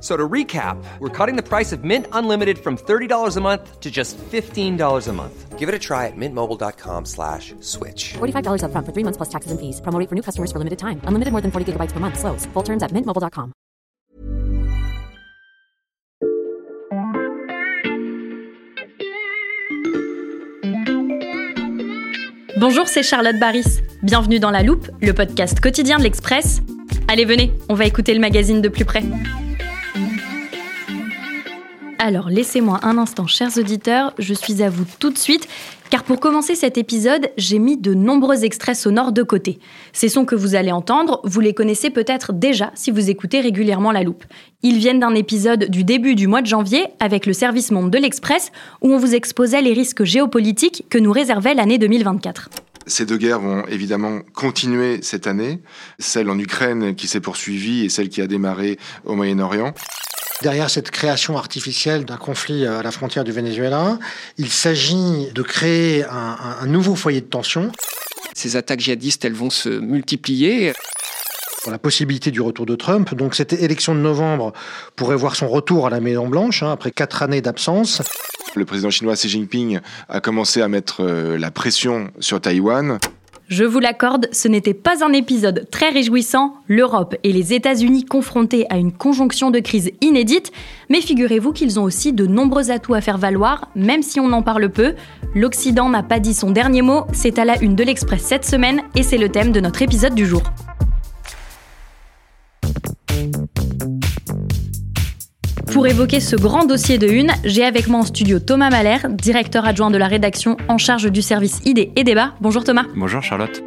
So to recap, we're cutting the price of Mint Unlimited from $30 a month to just $15 a month. Give it a try at mintmobile.com slash switch. $45 up front for three months plus taxes and fees. Promo rate for new customers for limited time. Unlimited more than 40 gigabytes per month. Slows. Full terms at mintmobile.com. Bonjour, c'est Charlotte Baris. Bienvenue dans La Loupe, le podcast quotidien de l'Express. Allez, venez, on va écouter le magazine de plus près. Alors laissez-moi un instant, chers auditeurs, je suis à vous tout de suite, car pour commencer cet épisode, j'ai mis de nombreux extraits sonores de côté. Ces sons que vous allez entendre, vous les connaissez peut-être déjà si vous écoutez régulièrement la loupe. Ils viennent d'un épisode du début du mois de janvier avec le service monde de l'Express, où on vous exposait les risques géopolitiques que nous réservait l'année 2024. Ces deux guerres vont évidemment continuer cette année, celle en Ukraine qui s'est poursuivie et celle qui a démarré au Moyen-Orient. Derrière cette création artificielle d'un conflit à la frontière du Venezuela, il s'agit de créer un, un, nouveau foyer de tension. Ces attaques djihadistes, elles vont se multiplier. La possibilité du retour de Trump. Donc cette élection de novembre pourrait voir son retour à la Maison Blanche hein, après quatre années d'absence. Le président chinois Xi Jinping a commencé à mettre euh, la pression sur Taïwan. Je vous l'accorde, ce n'était pas un épisode très réjouissant, l'Europe et les États-Unis confrontés à une conjonction de crise inédite, mais figurez-vous qu'ils ont aussi de nombreux atouts à faire valoir, même si on en parle peu. L'Occident n'a pas dit son dernier mot, c'est à la une de l'Express cette semaine et c'est le thème de notre épisode du jour. Pour évoquer ce grand dossier de une, j'ai avec moi en studio Thomas Mahler, directeur adjoint de la rédaction en charge du service idées et débat. Bonjour Thomas. Bonjour Charlotte.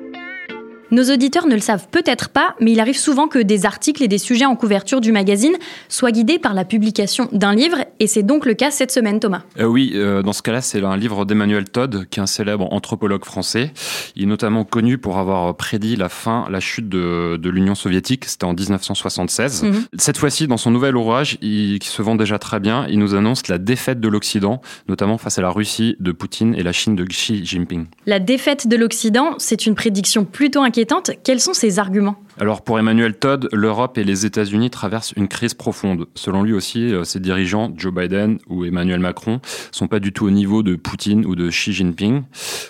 Nos auditeurs ne le savent peut-être pas, mais il arrive souvent que des articles et des sujets en couverture du magazine soient guidés par la publication d'un livre, et c'est donc le cas cette semaine, Thomas. Euh, oui, euh, dans ce cas-là, c'est un livre d'Emmanuel Todd, qui est un célèbre anthropologue français. Il est notamment connu pour avoir prédit la fin, la chute de, de l'Union soviétique, c'était en 1976. Mhm. Cette fois-ci, dans son nouvel ouvrage, il, qui se vend déjà très bien, il nous annonce la défaite de l'Occident, notamment face à la Russie de Poutine et la Chine de Xi Jinping. La défaite de l'Occident, c'est une prédiction plutôt inquiétante. Quels sont ses arguments? Alors pour Emmanuel Todd, l'Europe et les États-Unis traversent une crise profonde. Selon lui aussi, euh, ses dirigeants, Joe Biden ou Emmanuel Macron, sont pas du tout au niveau de Poutine ou de Xi Jinping.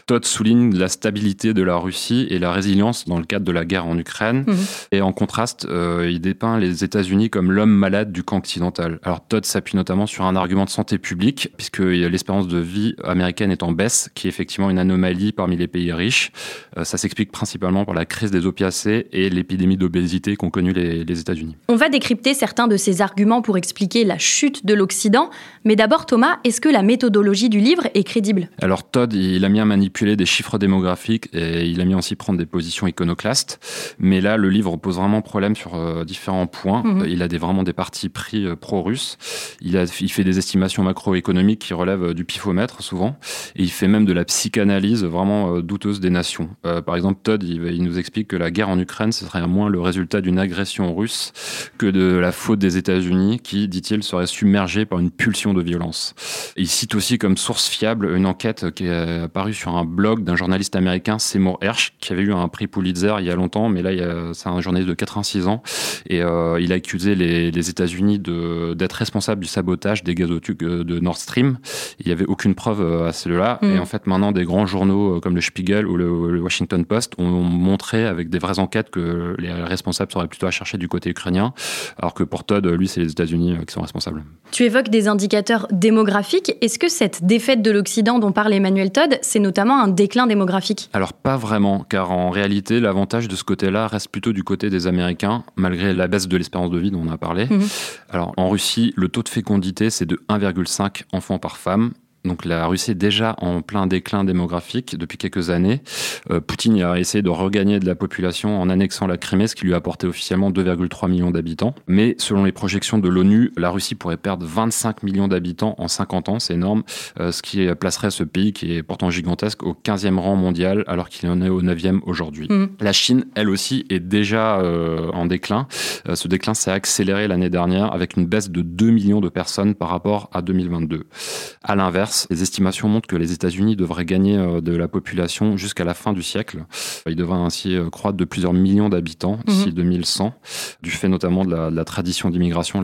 Todd souligne la stabilité de la Russie et la résilience dans le cadre de la guerre en Ukraine. Mhm. Et en contraste, euh, il dépeint les États-Unis comme l'homme malade du camp occidental. Alors Todd s'appuie notamment sur un argument de santé publique, puisque l'espérance de vie américaine est en baisse, qui est effectivement une anomalie parmi les pays riches. Euh, ça s'explique principalement par la crise des opiacés et l'épidémie d'obésité qu'ont connu les, les États-Unis. On va décrypter certains de ces arguments pour expliquer la chute de l'Occident. Mais d'abord, Thomas, est-ce que la méthodologie du livre est crédible? Alors Todd, il a mis à manipuler des chiffres démographiques et il a mis aussi prendre des positions iconoclastes. Mais là, le livre pose vraiment problème sur euh, différents points. Euh, Il a des, vraiment des partis pris euh, pro-russes. Il, a- il fait des estimations macroéconomiques qui relèvent euh, du pifomètre souvent. Et il fait même de la psychanalyse vraiment euh, douteuse des nations. Euh, par exemple, Todd, il, il nous explique que la guerre en Ukraine, ce serait moins le résultat d'une agression russe que de la faute des États-Unis qui, dit-il, serait submergée par une pulsion de violence. Et il cite aussi comme source fiable une enquête qui est apparue sur un blog d'un journaliste américain, Seymour Hersh, qui avait eu un prix Pulitzer il y a longtemps, mais là, c'est un journaliste de 86 ans, et euh, il a accusé les, les États-Unis d'être responsables du sabotage des gazoducs euh, de Nord Stream. Il n'y avait aucune preuve euh, à cela, Mm. et en fait, maintenant, des grands journaux comme le Spiegel ou le, le Washington Post ont montré avec des vraies enquêtes que les responsables seraient plutôt à chercher du côté ukrainien, alors que pour Todd, lui, c'est les États-Unis euh, qui sont responsables. Tu évoques des indicateurs démographiques. Est-ce que cette défaite de l'Occident dont parle Emmanuel Todd, c'est notamment un déclin démographique? Alors pas vraiment, car en réalité, l'avantage de ce côté-là reste plutôt du côté des Américains, malgré la baisse de l'espérance de vie dont on a parlé. Mhm. Alors en Russie, le taux de fécondité, c'est de 1,5 enfants par femme. Donc la Russie est déjà en plein déclin démographique depuis quelques années. Euh, Poutine a essayé de regagner de la population en annexant la Crimée, ce qui lui a apporté officiellement 2,3 millions d'habitants. Mais selon les projections de l'ONU, la Russie pourrait perdre 25 millions d'habitants en 50 ans, c'est énorme, euh, ce qui placerait ce pays, qui est pourtant gigantesque, au 15e rang mondial, alors qu'il en est au 9e aujourd'hui. Mhm. La Chine, elle aussi, est déjà euh, en déclin. Ce déclin s'est accéléré l'année dernière avec une baisse de 2 millions de personnes par rapport à 2022. À l'inverse, les estimations montrent que les États-Unis devraient gagner euh, de la population jusqu'à la fin du siècle. Ils devraient ainsi euh, croître de plusieurs millions d'habitants d'ici 2100, du fait notamment de la, de la tradition d'immigration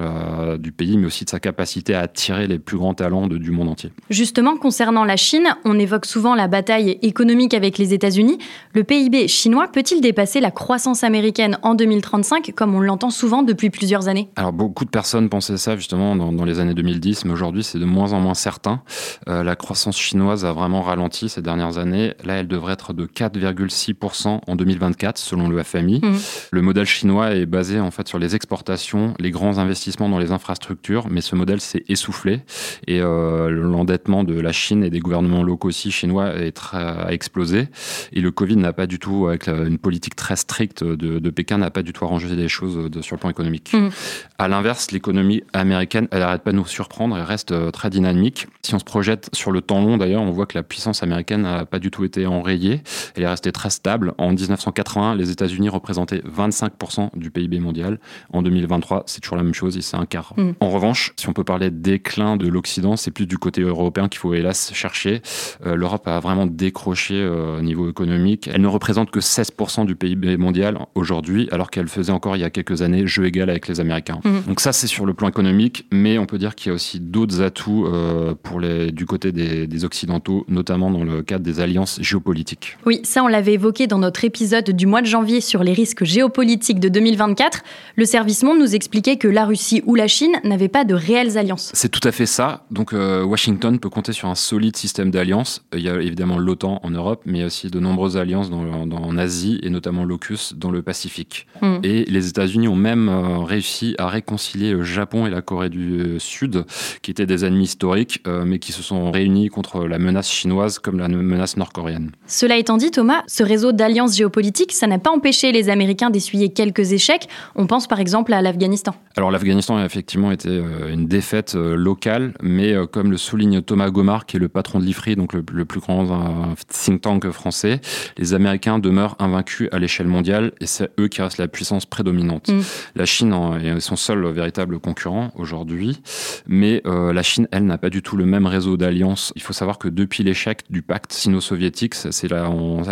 du pays, mais aussi de sa capacité à attirer les plus grands talents de- du monde entier. Justement, concernant la Chine, on évoque souvent la bataille économique avec les États-Unis. Le PIB chinois peut-il dépasser la croissance américaine en 2035, comme on l'entend souvent depuis plusieurs années? Alors beaucoup de personnes pensaient ça justement dans, dans les années 2010, mais aujourd'hui c'est de moins en moins certain. Euh, la croissance chinoise a vraiment ralenti ces dernières années. Là, elle devrait être de 4,6% en 2024 selon le FMI. Mhm. Le modèle chinois est basé en fait sur les exportations, les grands investissements dans les infrastructures, mais ce modèle s'est essoufflé et euh, l'endettement de la Chine et des gouvernements locaux aussi chinois est a explosé. Et le Covid n'a pas du tout, avec une politique très stricte de, de Pékin, n'a pas du tout arrangé les choses de- sur le plan économique. Mhm. À l'inverse, l'économie américaine, elle n'arrête pas de nous surprendre, elle reste euh, très dynamique. Si on se projette sur le temps long, d'ailleurs, on voit que la puissance américaine n'a pas du tout été enrayée. Elle est restée très stable. En 1981, les États-Unis représentaient 25% du PIB mondial. En 2023, c'est toujours la même chose, c'est un quart. Mm. En revanche, si on peut parler de déclin de l'Occident, c'est plus du côté européen qu'il faut hélas chercher. Euh, L'Europe a vraiment décroché euh, au niveau économique. Elle ne représente que 16% du PIB mondial aujourd'hui, alors qu'elle faisait encore il y a quelques années jeu égal avec les Américains. Mhm. Donc ça, c'est sur le plan économique, mais on peut dire qu'il y a aussi d'autres atouts euh, pour les, du côté des, des Occidentaux, notamment dans le cadre des alliances géopolitiques. Oui, ça on l'avait évoqué dans notre épisode du mois de janvier sur les risques géopolitiques de 2024. Le service Monde nous expliquait que la Russie ou la Chine n'avaient pas de réelles alliances. C'est tout à fait ça. Donc euh, Washington peut compter sur un solide système d'alliances. Il y a évidemment l'OTAN en Europe, mais aussi de nombreuses alliances dans, dans- en Asie et notamment l'AUKUS dans le Pacifique. Mm. Et les États-Unis ont même euh, réussi à réconcilier le Japon et la Corée du euh, Sud, qui étaient des ennemis historiques, euh, mais qui se sont réunis contre la menace chinoise comme la menace nord-coréenne. Cela étant dit, Thomas, ce réseau d'alliances géopolitiques, ça n'a pas empêché les Américains d'essuyer quelques échecs. On pense par exemple à l'Afghanistan. Alors l'Afghanistan a effectivement été euh, une défaite euh, locale, mais euh, comme le souligne Thomas Gomard, qui est le patron de l'IFRI, donc le, le plus grand think tank français, les Américains demeurent invaincus à l'échelle mondiale et c'est eux qui restent la puissance prédominante. Mm. La Chine est son seul véritable concurrent aujourd'hui, mais la Chine, elle, n'a pas du tout le même réseau d'alliances. Il faut savoir que depuis l'échec du pacte sino-soviétique, c'est la,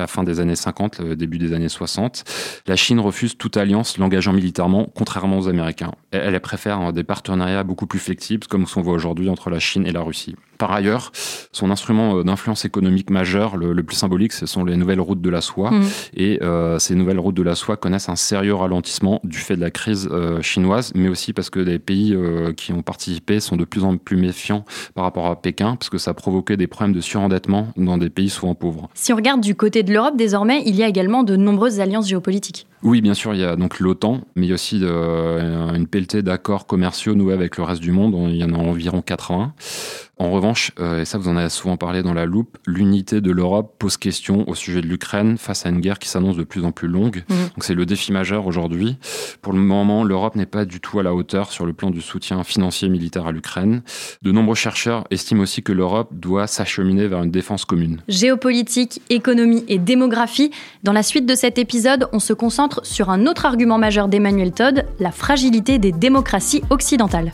fin des années 50, le début des années 60, la Chine refuse toute alliance l'engageant militairement, contrairement aux Américains. Elle, préfère des partenariats beaucoup plus flexibles, comme ce qu'on voit aujourd'hui entre la Chine et la Russie. Par ailleurs, son instrument euh, d'influence économique majeur, le, le plus symbolique, ce sont les nouvelles routes de la soie. Mhm. Et euh, ces nouvelles routes de la soie connaissent un sérieux ralentissement du fait de la crise euh, chinoise, mais aussi parce que les pays euh, qui ont participé sont de plus en plus méfiants par rapport à Pékin, parce que ça a provoqué des problèmes de surendettement dans des pays souvent pauvres. Si on regarde du côté de l'Europe, désormais, il y a également de nombreuses alliances géopolitiques. Oui, bien sûr, il y a donc l'OTAN, mais il y a aussi une pelletée d'accords commerciaux noués avec le reste du monde. Il y en a environ 80. En revanche, euh, et ça vous en avez souvent parlé dans la loupe, l'unité de l'Europe pose question au sujet de l'Ukraine face à une guerre qui s'annonce de plus en plus longue. Mhm. Donc c'est le défi majeur aujourd'hui. Pour le moment, l'Europe n'est pas du tout à la hauteur sur le plan du soutien financier et militaire à l'Ukraine. De nombreux chercheurs estiment aussi que l'Europe doit s'acheminer vers une défense commune. Géopolitique, économie et démographie. Dans la suite de cet épisode, on se concentre sur un autre argument majeur d'Emmanuel Todd, la fragilité des démocraties occidentales.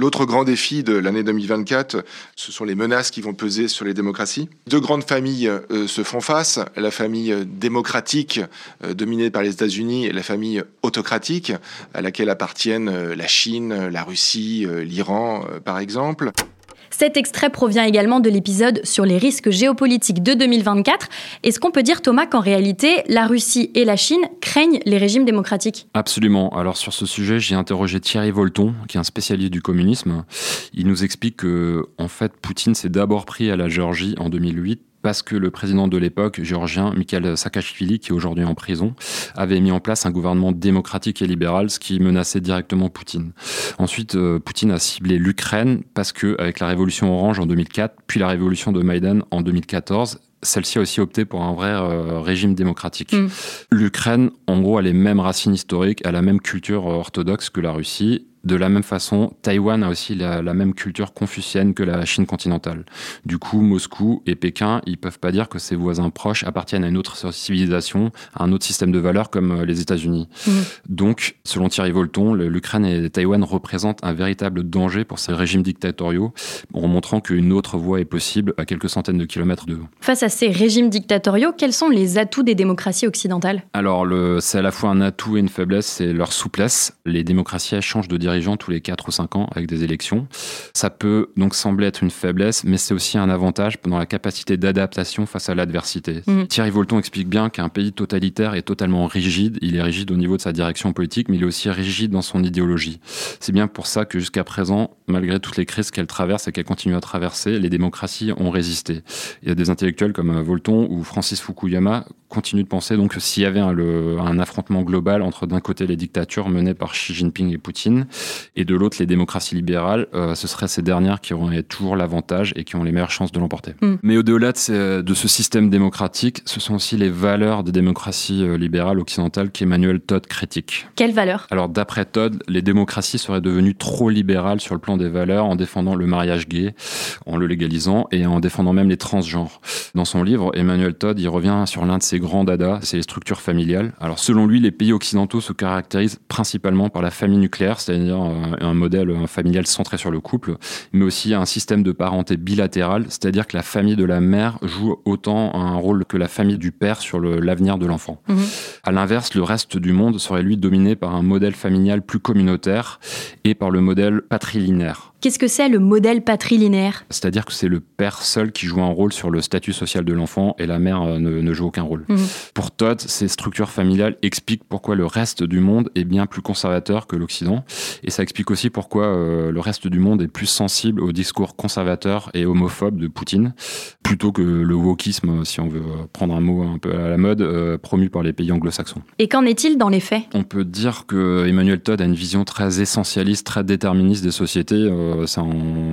L'autre grand défi de l'année 2024, ce sont les menaces qui vont peser sur les démocraties. Deux grandes familles euh, se font face, la famille démocratique euh, dominée par les États-Unis et la famille autocratique à laquelle appartiennent euh, la Chine, la Russie, l'Iran par exemple. Cet extrait provient également de l'épisode sur les risques géopolitiques de 2024. Est-ce qu'on peut dire, Thomas, qu'en réalité, la Russie et la Chine craignent les régimes démocratiques? Absolument. Alors sur ce sujet, j'ai interrogé Thierry Volton, qui est un spécialiste du communisme. Il nous explique que, en fait, Poutine s'est d'abord pris à la Géorgie en 2008 parce que le président de l'époque, géorgien Mikhail Saakashvili, qui est aujourd'hui en prison, avait mis en place un gouvernement démocratique et libéral, ce qui menaçait directement Poutine. Ensuite, euh, Poutine a ciblé l'Ukraine parce que, avec la révolution orange en 2004, puis la révolution de Maïdan en 2014, celle-ci a aussi opté pour un vrai euh, régime démocratique. Mm. L'Ukraine, en gros, a les mêmes racines historiques, a la même culture orthodoxe que la Russie, de la même façon, Taïwan a aussi la, même culture confucienne que la Chine continentale. Du coup, Moscou et Pékin, ils peuvent pas dire que ses voisins proches appartiennent à une autre civilisation, à un autre système de valeurs comme euh, les États-Unis. Mmh. Donc, selon Thierry Volton, l'Ukraine et Taïwan représentent un véritable danger pour ces régimes dictatoriaux, en montrant qu'une autre voie est possible à quelques centaines de kilomètres de. Face à ces régimes dictatoriaux, quels sont les atouts des démocraties occidentales? Alors, c'est à la fois un atout et une faiblesse, c'est leur souplesse. Les démocraties changent de dirigeants tous les 4 ou 5 ans avec des élections. Ça peut donc sembler être une faiblesse, mais c'est aussi un avantage dans la capacité d'adaptation face à l'adversité. Mhm. Thierry Volton explique bien qu'un pays totalitaire est totalement rigide. Il est rigide au niveau de sa direction politique, mais il est aussi rigide dans son idéologie. C'est bien pour ça que jusqu'à présent, malgré toutes les crises qu'elle traverse et qu'elle continue à traverser, les démocraties ont résisté. Il y a des intellectuels comme Volton ou Francis Fukuyama continuent de penser donc que s'il y avait un, un affrontement global entre d'un côté les dictatures menées par Xi Jinping et Poutine et de l'autre les démocraties libérales, euh, ce seraient ces dernières qui auraient toujours l'avantage et qui ont les meilleures chances de l'emporter. Mm. Mais au-delà de, de, ce système démocratique, ce sont aussi les valeurs des démocraties euh, libérales occidentales qu'Emmanuel Todd critique. Quelles valeurs? Alors d'après Todd, les démocraties seraient devenues trop libérales sur le plan des valeurs en défendant le mariage gay, en le légalisant et en défendant même les transgenres. Dans son livre, Emmanuel Todd y revient sur l'un de ses grands dada, c'est les structures familiales. Alors selon lui, les pays occidentaux se caractérisent principalement par la famille nucléaire, c'est-à-dire euh, un modèle familial centré sur le couple, mais aussi un système de parenté bilatéral, c'est-à-dire que la famille de la mère joue autant un rôle que la famille du père sur l'avenir de l'enfant. A mhm. À l'inverse, le reste du monde serait lui dominé par un modèle familial plus communautaire et par le modèle patrilinéaire. Qu'est-ce que c'est le modèle patrilinéaire? C'est-à-dire que c'est le père seul qui joue un rôle sur le statut social de l'enfant et la mère euh, ne, joue aucun rôle. Mhm. Pour Todd, ces structures familiales expliquent pourquoi le reste du monde est bien plus conservateur que l'Occident et ça explique aussi pourquoi euh, le reste du monde est plus sensible au discours conservateur et homophobe de Poutine plutôt que le wokisme, si on veut prendre un mot un peu à la mode, euh, promu par les pays anglo-saxons. Et qu'en est-il dans les faits? On peut dire que Emmanuel Todd a une vision très essentialiste, très déterministe des sociétés euh, ça,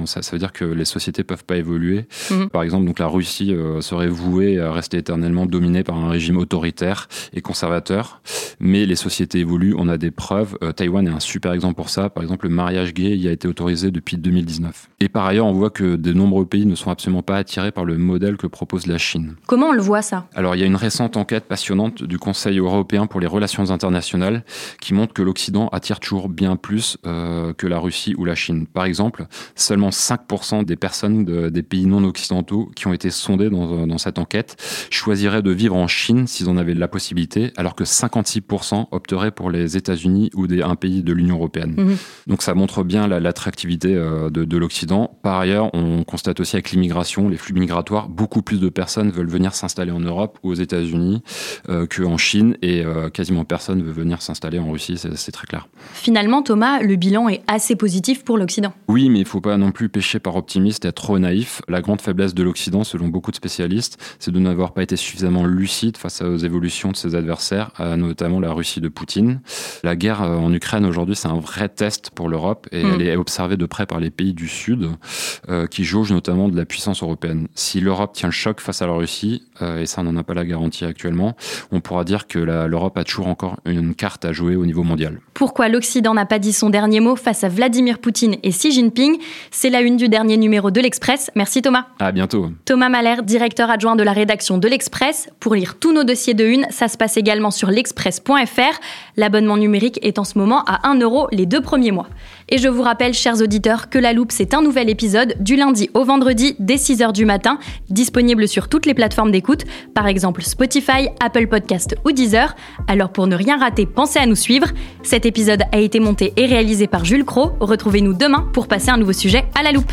ça, veut dire que les sociétés peuvent pas évoluer. Mhm. Par exemple, donc la Russie euh, serait vouée à rester éternellement dominée par un régime autoritaire et conservateur, mais les sociétés évoluent. On a des preuves. Taïwan est un super exemple pour ça. Par exemple, le mariage gay y a été autorisé depuis 2019. Et par ailleurs, on voit que de nombreux pays ne sont absolument pas attirés par le modèle que propose la Chine. Comment on le voit ça? Alors, il y a une récente enquête passionnante du Conseil européen pour les relations internationales qui montre que l'Occident attire toujours bien plus que la Russie ou la Chine. Par exemple, seulement 5% des personnes des pays non occidentaux qui ont été sondées dans, cette enquête choisiraient de vivre en Chine s'ils en avaient la possibilité, alors que 56% opteraient pour les États-Unis ou des, un pays de l'Union européenne. Mhm. Donc ça montre bien l'attractivité euh, de, l'Occident. Par ailleurs, on constate aussi avec l'immigration, les flux migratoires, beaucoup plus de personnes veulent venir s'installer en Europe ou aux États-Unis euh, qu'en Chine et euh, quasiment personne veut venir s'installer en Russie, c'est très clair. Finalement, Thomas, le bilan est assez positif pour l'Occident. Oui, mais il ne faut pas non plus pécher par optimiste et être trop naïf. La grande faiblesse de l'Occident, selon beaucoup de spécialistes, c'est de n'avoir pas été suffisamment lucide face aux évolutions de ses adversaires, notamment la Russie de Poutine. La guerre euh, en Ukraine aujourd'hui, c'est un vrai test pour l'Europe et mm. elle est observée de près par les pays du Sud, euh, qui jaugent notamment de la puissance européenne. Si l'Europe tient le choc face à la Russie, euh, et ça on n'en a pas la garantie actuellement, on pourra dire que l'Europe a toujours encore une carte à jouer au niveau mondial. Pourquoi l'Occident n'a pas dit son dernier mot face à Vladimir Poutine et Xi Jinping? C'est la une du dernier numéro de l'Express. Merci Thomas. À bientôt. Thomas Mahler, directeur adjoint de la rédaction de l'Express. Pour lire tous nos dossiers de une, ça se passe également sur l'express.fr. L'abonnement numérique est en ce moment à 1 euro les deux premiers mois. Et je vous rappelle, chers auditeurs, que La Loupe, c'est un nouvel épisode du lundi au vendredi dès 6h du matin, disponible sur toutes les plateformes d'écoute, par exemple Spotify, Apple Podcast ou Deezer. Alors pour ne rien rater, pensez à nous suivre. Cet épisode a été monté et réalisé par Jules Cro. Retrouvez-nous demain pour passer un nouveau sujet à La Loupe.